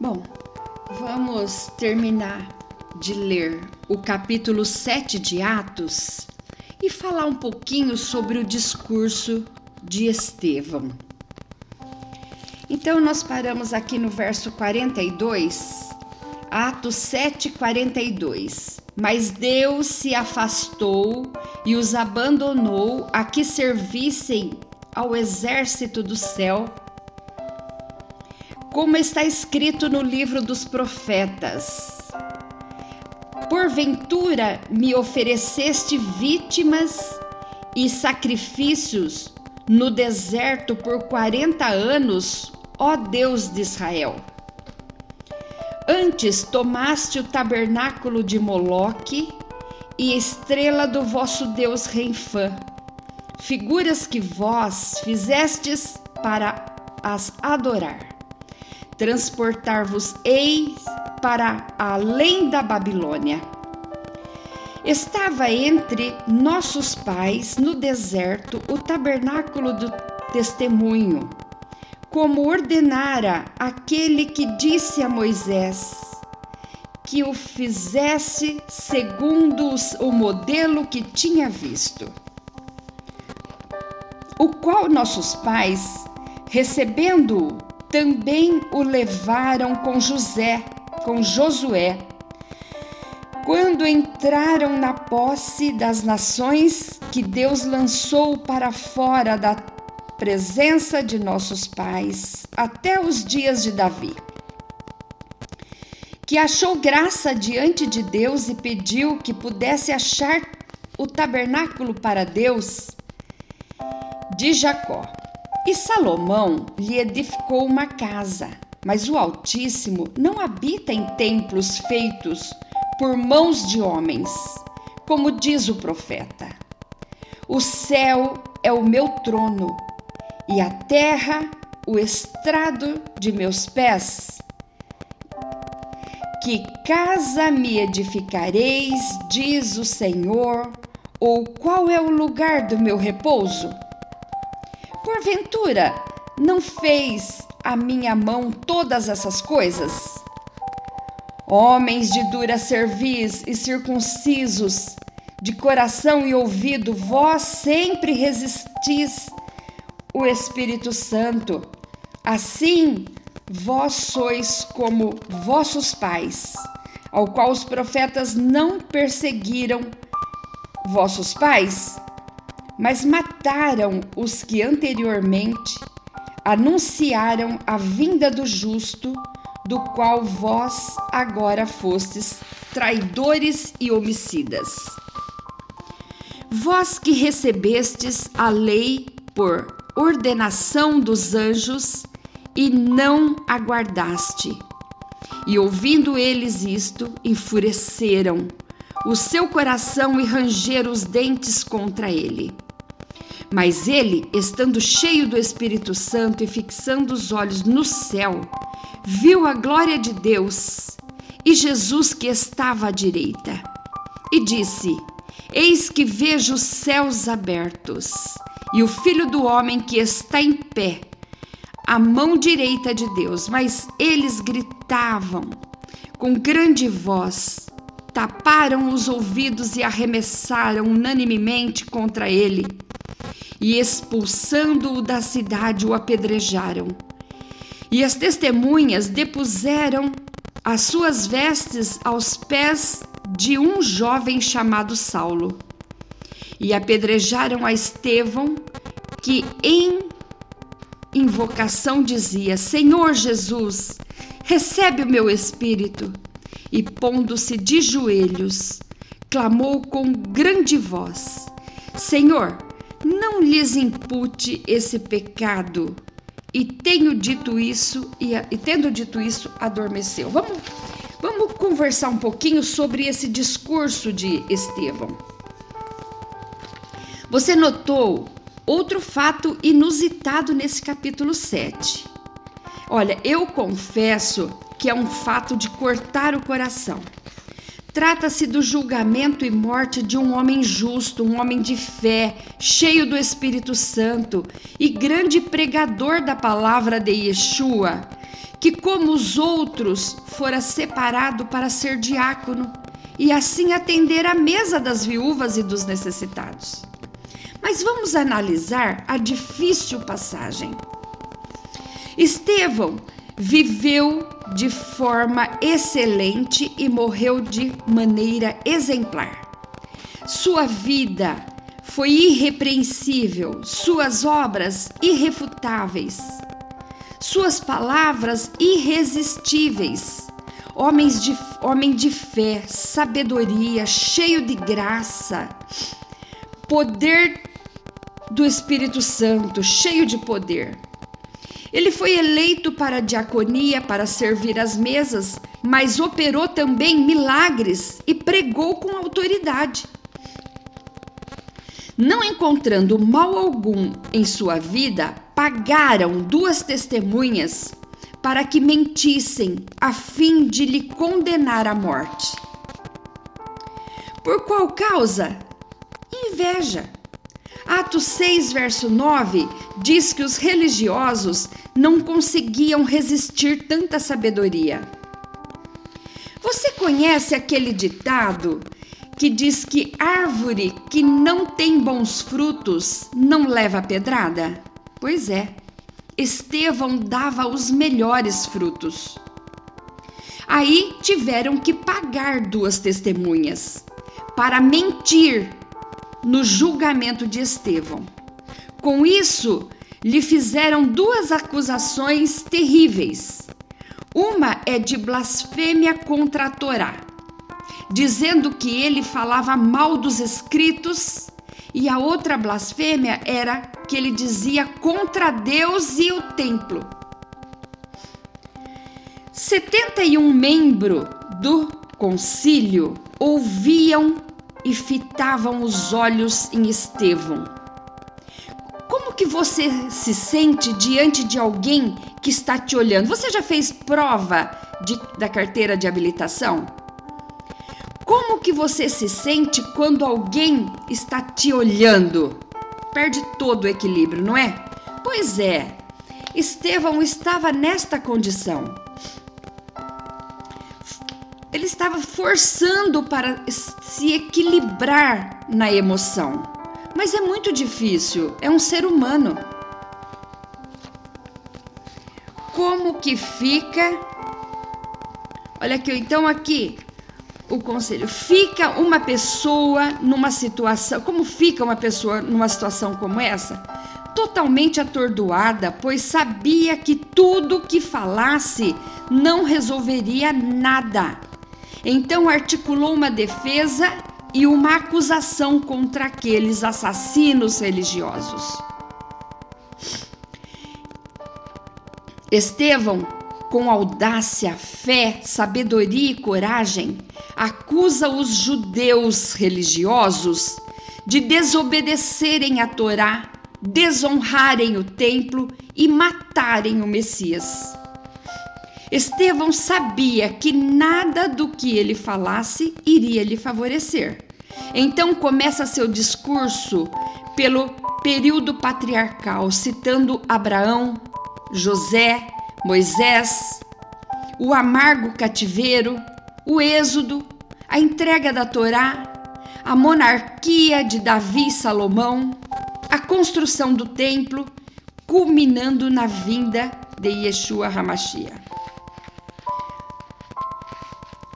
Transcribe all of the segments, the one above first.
Bom, vamos terminar de ler o capítulo 7 de Atos e falar um pouquinho sobre o discurso de Estevão. Então, nós paramos aqui no verso 42, Atos 7, 42. Mas Deus se afastou e os abandonou a que servissem ao exército do céu, como está escrito no livro dos profetas. Porventura me ofereceste vítimas e sacrifícios no deserto por quarenta anos, ó Deus de Israel. Antes tomaste o tabernáculo de Moloque e estrela do vosso Deus Renfã, figuras que vós fizestes para as adorar. Transportar-vos-eis para além da Babilônia. Estava entre nossos pais no deserto o tabernáculo do testemunho, como ordenara aquele que disse a Moisés que o fizesse segundo o modelo que tinha visto, o qual nossos pais, recebendo-o, também o levaram com José com Josué, quando entraram na posse das nações que Deus lançou para fora da presença de nossos pais, até os dias de Davi, que achou graça diante de Deus e pediu que pudesse achar o tabernáculo para Deus de Jacó. E Salomão lhe edificou uma casa mas o Altíssimo não habita em templos feitos por mãos de homens, como diz o profeta. O céu é o meu trono e a terra o estrado de meus pés. Que casa me edificareis, diz o Senhor, ou qual é o lugar do meu repouso? Porventura, não fez a minha mão todas essas coisas? Homens de dura cerviz e circuncisos, de coração e ouvido, vós sempre resistis o Espírito Santo. Assim, vós sois como vossos pais, ao qual os profetas não perseguiram vossos pais, mas mataram os que anteriormente anunciaram a vinda do justo, do qual vós agora fostes traidores e homicidas. Vós que recebestes a lei por ordenação dos anjos e não aguardaste. E ouvindo eles isto, enfureceram o seu coração e rangeram os dentes contra ele. Mas ele, estando cheio do Espírito Santo e fixando os olhos no céu, viu a glória de Deus e Jesus que estava à direita. E disse: Eis que vejo os céus abertos e o Filho do Homem que está em pé, à mão direita de Deus. Mas eles gritavam com grande voz, taparam os ouvidos e arremessaram unanimemente contra ele e expulsando-o da cidade o apedrejaram. E as testemunhas depuseram as suas vestes aos pés de um jovem chamado Saulo. E apedrejaram a Estevão, que em invocação dizia: Senhor Jesus, recebe o meu espírito. E pondo-se de joelhos, clamou com grande voz: Senhor, não lhes impute esse pecado. E tenho dito isso, e, e tendo dito isso, adormeceu. Vamos, vamos conversar um pouquinho sobre esse discurso de Estevão. Você notou outro fato inusitado nesse capítulo 7. Olha, eu confesso que é um fato de cortar o coração. Trata-se do julgamento e morte de um homem justo, um homem de fé, cheio do Espírito Santo e grande pregador da palavra de Yeshua, que, como os outros, fora separado para ser diácono e assim atender à mesa das viúvas e dos necessitados. Mas vamos analisar a difícil passagem. Estevão viveu de forma excelente e morreu de maneira exemplar. Sua vida foi irrepreensível, suas obras irrefutáveis, suas palavras irresistíveis. Homens de, homem de fé, sabedoria, cheio de graça, poder do Espírito Santo, cheio de poder. Ele foi eleito para a diaconia para servir as mesas, mas operou também milagres e pregou com autoridade. Não encontrando mal algum em sua vida, pagaram duas testemunhas para que mentissem, a fim de lhe condenar à morte. Por qual causa? Inveja. Atos 6, verso 9, diz que os religiosos não conseguiam resistir tanta sabedoria. Você conhece aquele ditado que diz que árvore que não tem bons frutos não leva pedrada? Pois é, Estevão dava os melhores frutos. Aí tiveram que pagar duas testemunhas para mentir no julgamento de Estevão. Com isso, lhe fizeram duas acusações terríveis. Uma é de blasfêmia contra a Torá, dizendo que ele falava mal dos escritos, e a outra blasfêmia era que ele dizia contra Deus e o templo. 71 membros do concílio ouviam e fitavam os olhos em Estevão. Como que você se sente diante de alguém que está te olhando? Você já fez prova de, da carteira de habilitação? Como que você se sente quando alguém está te olhando? Perde todo o equilíbrio, não é? Pois é, Estevão estava nesta condição ele estava forçando para se equilibrar na emoção. Mas é muito difícil, é um ser humano. Como que fica? Olha aqui, então aqui o conselho. Fica uma pessoa numa situação, como fica uma pessoa numa situação como essa? Totalmente atordoada, pois sabia que tudo que falasse não resolveria nada então articulou uma defesa e uma acusação contra aqueles assassinos religiosos. Estevão, com audácia, fé, sabedoria e coragem, acusa os judeus religiosos de desobedecerem a Torá, desonrarem o templo e matarem o Messias. Estevão sabia que nada do que ele falasse iria lhe favorecer. Então começa seu discurso pelo período patriarcal, citando Abraão, José, Moisés, o amargo cativeiro, o êxodo, a entrega da Torá, a monarquia de Davi e Salomão, a construção do templo, culminando na vinda de Yeshua HaMashiach.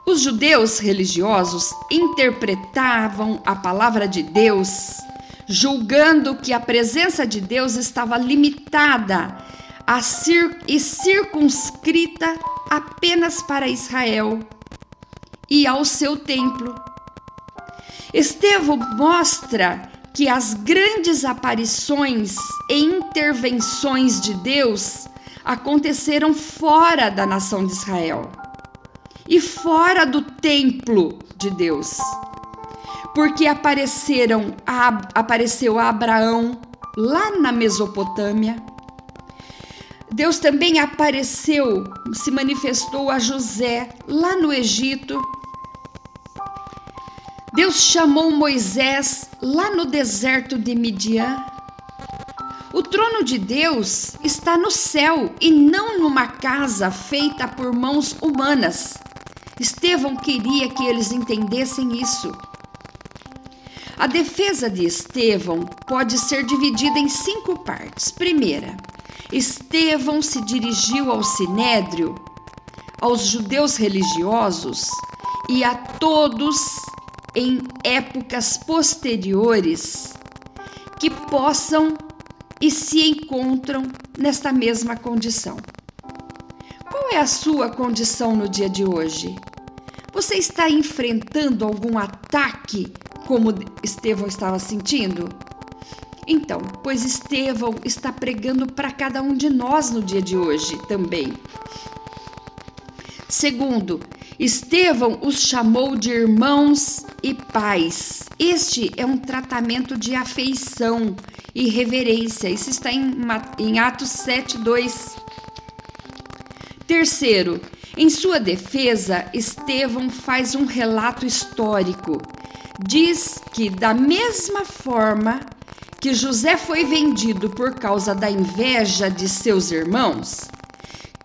Os judeus religiosos interpretavam a palavra de Deus, julgando que a presença de Deus estava limitada cir e circunscrita apenas para Israel e ao seu templo. Estevão mostra que as grandes aparições e intervenções de Deus aconteceram fora da nação de Israel e fora do templo de Deus. Porque apareceram a, apareceu a Abraão lá na Mesopotâmia. Deus também apareceu, se manifestou a José lá no Egito. Deus chamou Moisés lá no deserto de Midian. O trono de Deus está no céu e não numa casa feita por mãos humanas. Estevão queria que eles entendessem isso. A defesa de Estevão pode ser dividida em cinco partes. Primeira, Estevão se dirigiu ao sinédrio, aos judeus religiosos e a todos em épocas posteriores que possam e se encontram nesta mesma condição. É a sua condição no dia de hoje? Você está enfrentando algum ataque como Estevão estava sentindo? Então, pois Estevão está pregando para cada um de nós no dia de hoje também. Segundo, Estevão os chamou de irmãos e pais. Este é um tratamento de afeição e reverência. Isso está em, em Atos 7, 2. Terceiro, em sua defesa, Estevão faz um relato histórico. Diz que, da mesma forma que José foi vendido por causa da inveja de seus irmãos,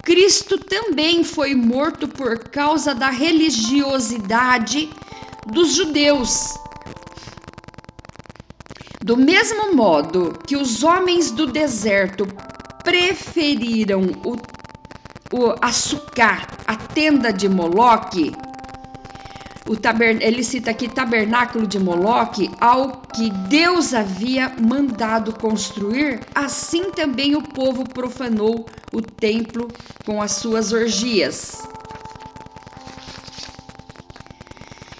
Cristo também foi morto por causa da religiosidade dos judeus. Do mesmo modo que os homens do deserto preferiram o, o açucar, a tenda de Moloque, o tabern, ele cita aqui tabernáculo de Moloque, ao que Deus havia mandado construir, assim também o povo profanou o templo com as suas orgias.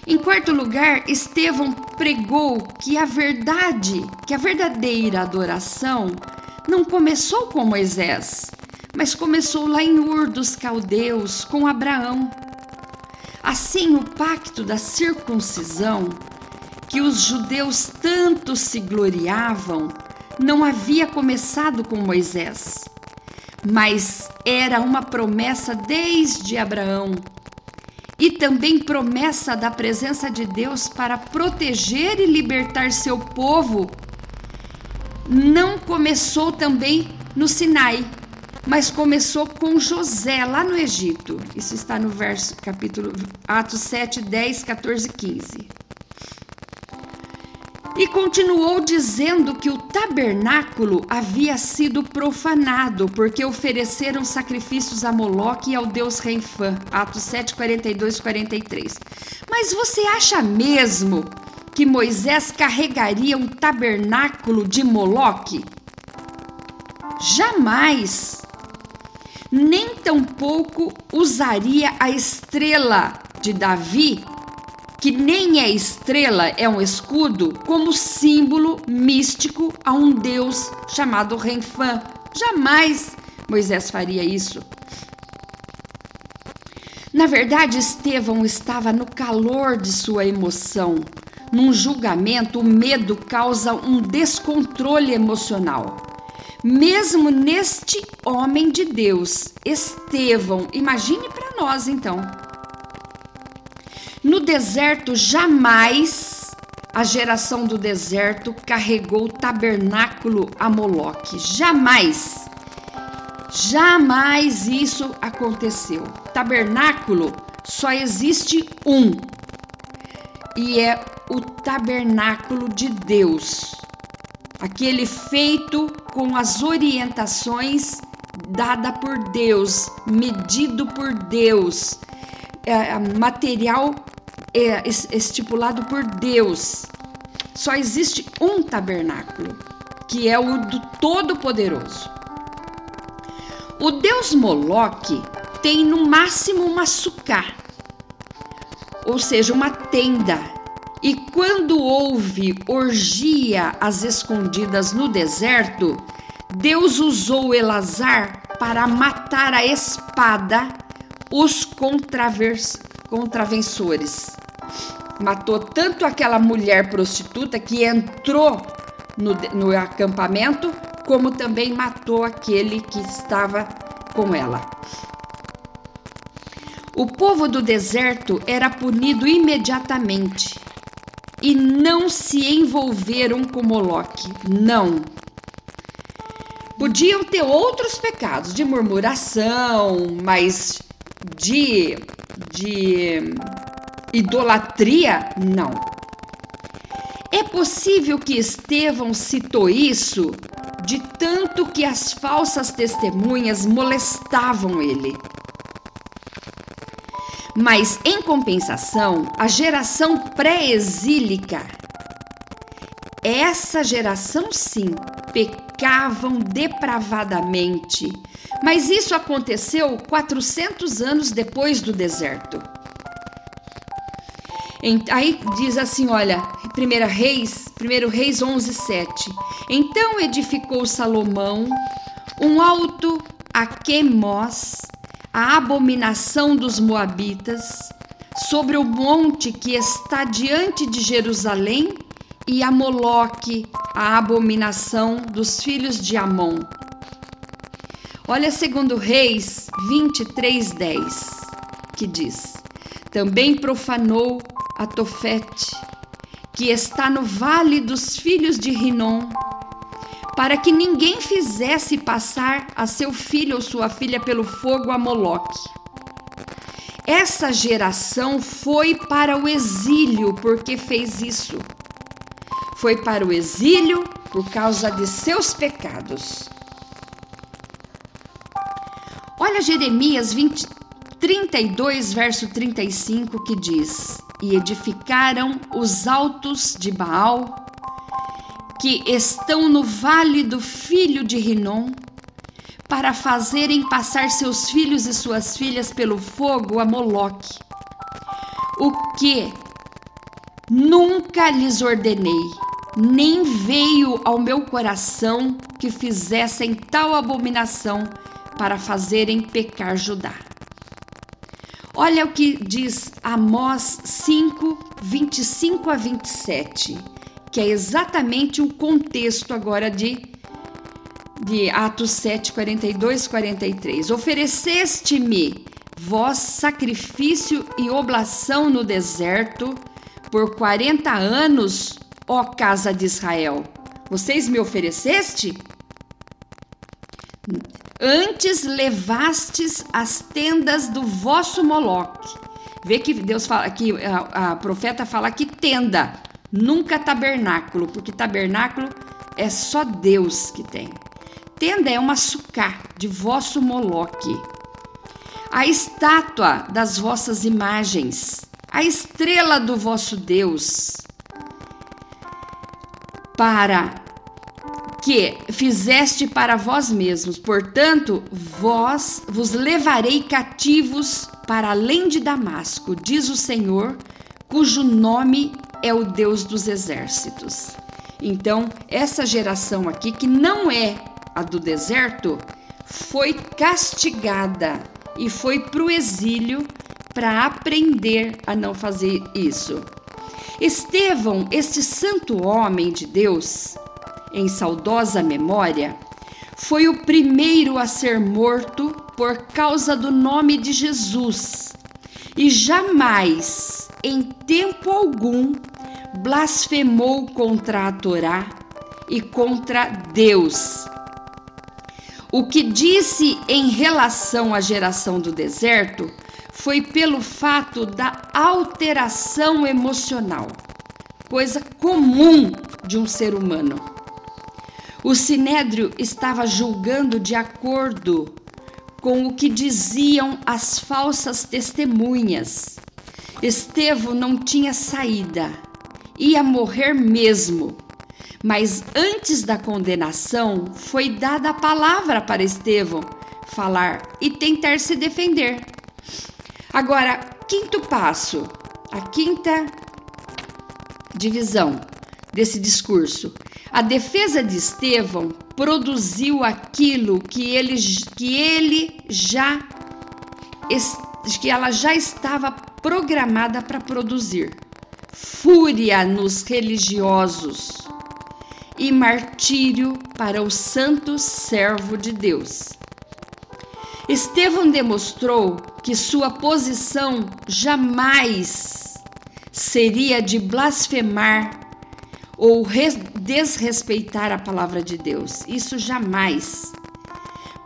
Em quarto lugar, Estevão pregou que a verdade, que a verdadeira adoração não começou com Moisés, mas começou lá em Ur dos Caldeus com Abraão. Assim, o pacto da circuncisão, que os judeus tanto se gloriavam, não havia começado com Moisés, mas era uma promessa desde Abraão e também promessa da presença de Deus para proteger e libertar seu povo. Não começou também no Sinai, mas começou com José lá no Egito. Isso está no verso capítulo Atos 7, 10, 14, 15. E continuou dizendo que o tabernáculo havia sido profanado, porque ofereceram sacrifícios a Moloque e ao deus Renfã. Atos 7, 42 43. Mas você acha mesmo que Moisés carregaria um tabernáculo de Moloque? Jamais! Nem tampouco usaria a estrela de Davi, que nem é estrela, é um escudo, como símbolo místico a um deus chamado Renfã. Jamais Moisés faria isso. Na verdade, Estevão estava no calor de sua emoção. Num julgamento, o medo causa um descontrole emocional. Mesmo neste homem de Deus, Estevão, imagine para nós então. No deserto, jamais a geração do deserto carregou o tabernáculo a Moloque. Jamais. Jamais isso aconteceu. Tabernáculo só existe um. E é o tabernáculo de Deus aquele feito com as orientações dada por Deus, medido por Deus, é, material é, estipulado por Deus. Só existe um tabernáculo, que é o do Todo-Poderoso. O deus Moloque tem no máximo uma sucá, ou seja, uma tenda e quando houve orgia às escondidas no deserto, Deus usou Elazar para matar a espada os contravensores. Matou tanto aquela mulher prostituta que entrou no, no acampamento, como também matou aquele que estava com ela. O povo do deserto era punido imediatamente e não se envolveram com Moloque. Não. Podiam ter outros pecados de murmuração, mas de, de idolatria, não. É possível que Estevão citou isso de tanto que as falsas testemunhas molestavam ele. Mas, em compensação, a geração pré-exílica, essa geração sim, pecavam depravadamente. Mas isso aconteceu 400 anos depois do deserto. Aí diz assim, olha, 1 Reis, 1 Reis 11, 7. Então edificou Salomão um alto a a abominação dos Moabitas, sobre o monte que está diante de Jerusalém, e a Moloque, a abominação dos filhos de Amon. Olha segundo Reis 23, 10, que diz: Também profanou a Tofete, que está no vale dos filhos de Rinom, para que ninguém fizesse passar a seu filho ou sua filha pelo fogo a Moloque. Essa geração foi para o exílio porque fez isso. Foi para o exílio por causa de seus pecados. Olha Jeremias 20, 32, verso 35, que diz: E edificaram os altos de Baal, que estão no vale do filho de Rinom, para fazerem passar seus filhos e suas filhas pelo fogo a Moloque. O que nunca lhes ordenei, nem veio ao meu coração que fizessem tal abominação para fazerem pecar Judá. Olha o que diz Amós 5, 25 a 27, que é exatamente o contexto agora de, de Atos 7, 42 43. Ofereceste-me vós sacrifício e oblação no deserto por 40 anos, ó casa de Israel. Vocês me ofereceste? Antes levastes as tendas do vosso Moloque. Vê que Deus fala que a, a profeta fala que tenda, nunca tabernáculo, porque tabernáculo é só Deus que tem. Tenda é uma sucá de vosso Moloque. A estátua das vossas imagens, a estrela do vosso Deus, para que fizeste para vós mesmos. Portanto, vós vos levarei cativos para além de Damasco, diz o Senhor, cujo nome é o Deus dos exércitos. Então, essa geração aqui, que não é a do deserto, foi castigada e foi para o exílio para aprender a não fazer isso. Estevão, este santo homem de Deus, em saudosa memória, foi o primeiro a ser morto por causa do nome de Jesus e jamais, em tempo algum, blasfemou contra a Torá e contra Deus. O que disse em relação à geração do deserto foi pelo fato da alteração emocional, coisa comum de um ser humano. O sinédrio estava julgando de acordo com o que diziam as falsas testemunhas. Estevão não tinha saída, ia morrer mesmo. Mas antes da condenação, foi dada a palavra para Estevão falar e tentar se defender. Agora, quinto passo, a quinta divisão desse discurso a defesa de Estevão produziu aquilo que ele, que ele já que ela já estava programada para produzir: fúria nos religiosos e martírio para o santo servo de Deus. Estevão demonstrou que sua posição jamais seria de blasfemar ou desrespeitar a palavra de Deus. Isso jamais.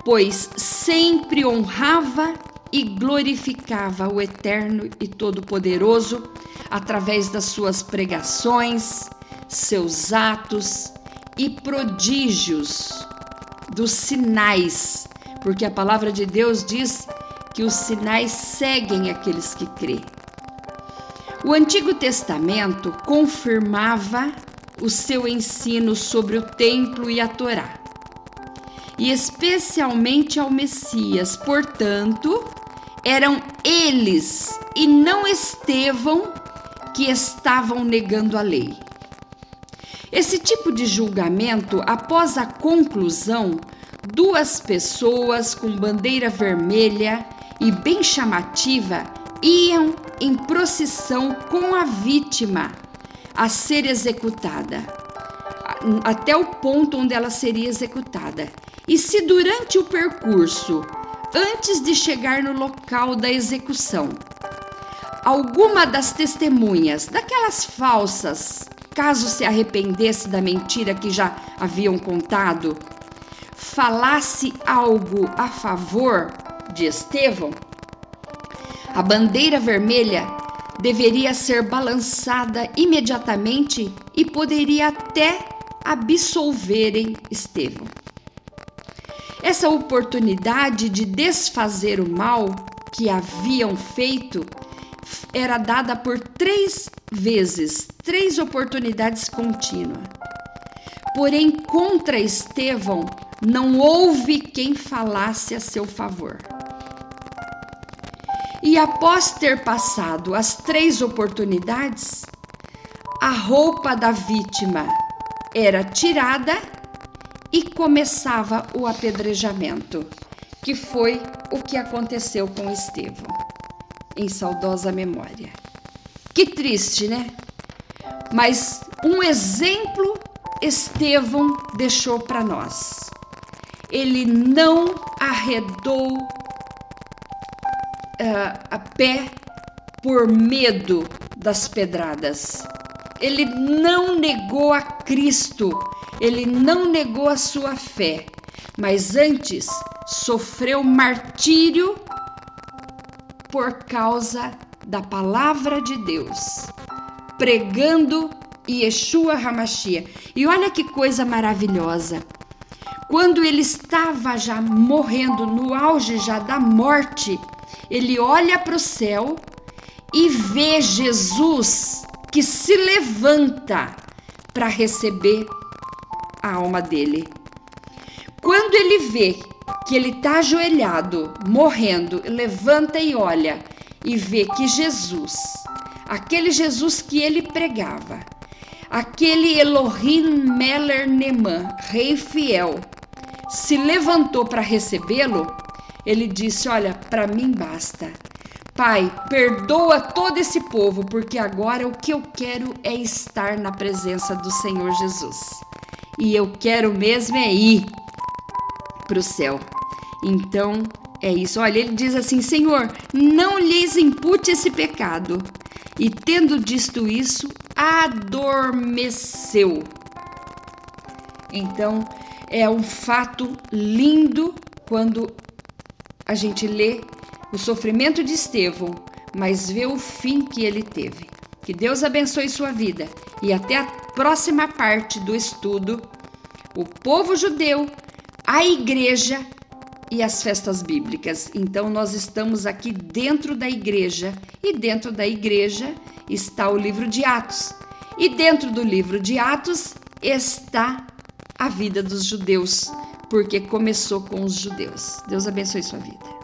Pois sempre honrava e glorificava o Eterno e Todo-Poderoso através das suas pregações, seus atos e prodígios, dos sinais, porque a palavra de Deus diz que os sinais seguem aqueles que crê. O Antigo Testamento confirmava o seu ensino sobre o templo e a Torá, e especialmente ao Messias. Portanto, eram eles e não Estevão que estavam negando a lei. Esse tipo de julgamento, após a conclusão, duas pessoas com bandeira vermelha e bem chamativa iam em procissão com a vítima a ser executada, até o ponto onde ela seria executada. E se durante o percurso, antes de chegar no local da execução, alguma das testemunhas, daquelas falsas, caso se arrependesse da mentira que já haviam contado, falasse algo a favor de Estevão, a bandeira vermelha deveria ser balançada imediatamente e poderia até absolverem Estevão. Essa oportunidade de desfazer o mal que haviam feito era dada por três vezes, três oportunidades contínuas. Porém, contra Estevão não houve quem falasse a seu favor. E após ter passado as três oportunidades, a roupa da vítima era tirada e começava o apedrejamento, que foi o que aconteceu com Estevão, em saudosa memória. Que triste, né? Mas um exemplo Estevão deixou para nós. Ele não arredou uh, a pé por medo das pedradas. Ele não negou a Cristo, ele não negou a sua fé, mas antes sofreu martírio por causa da palavra de Deus, pregando Yeshua Hamashia. E olha que coisa maravilhosa. Quando ele estava já morrendo, no auge já da morte, ele olha para o céu e vê Jesus que se levanta para receber a alma dele. Quando ele vê que ele está ajoelhado, morrendo, levanta e olha e vê que Jesus, aquele Jesus que ele pregava, aquele Elohim Meller Neman, rei fiel, se levantou para recebê-lo, ele disse: Olha, para mim basta. Pai, perdoa todo esse povo, porque agora o que eu quero é estar na presença do Senhor Jesus. E eu quero mesmo é ir para o céu. Então, é isso. Olha, ele diz assim: Senhor, não lhes impute esse pecado. E tendo dito isso, adormeceu. Então, é um fato lindo quando a gente lê o sofrimento de Estevão, mas vê o fim que ele teve. Que Deus abençoe sua vida e até a próxima parte do estudo. O povo judeu, a igreja e as festas bíblicas. Então, nós estamos aqui dentro da igreja e dentro da igreja está o livro de Atos. E dentro do livro de Atos está a vida dos judeus porque começou com os judeus. Deus abençoe sua vida.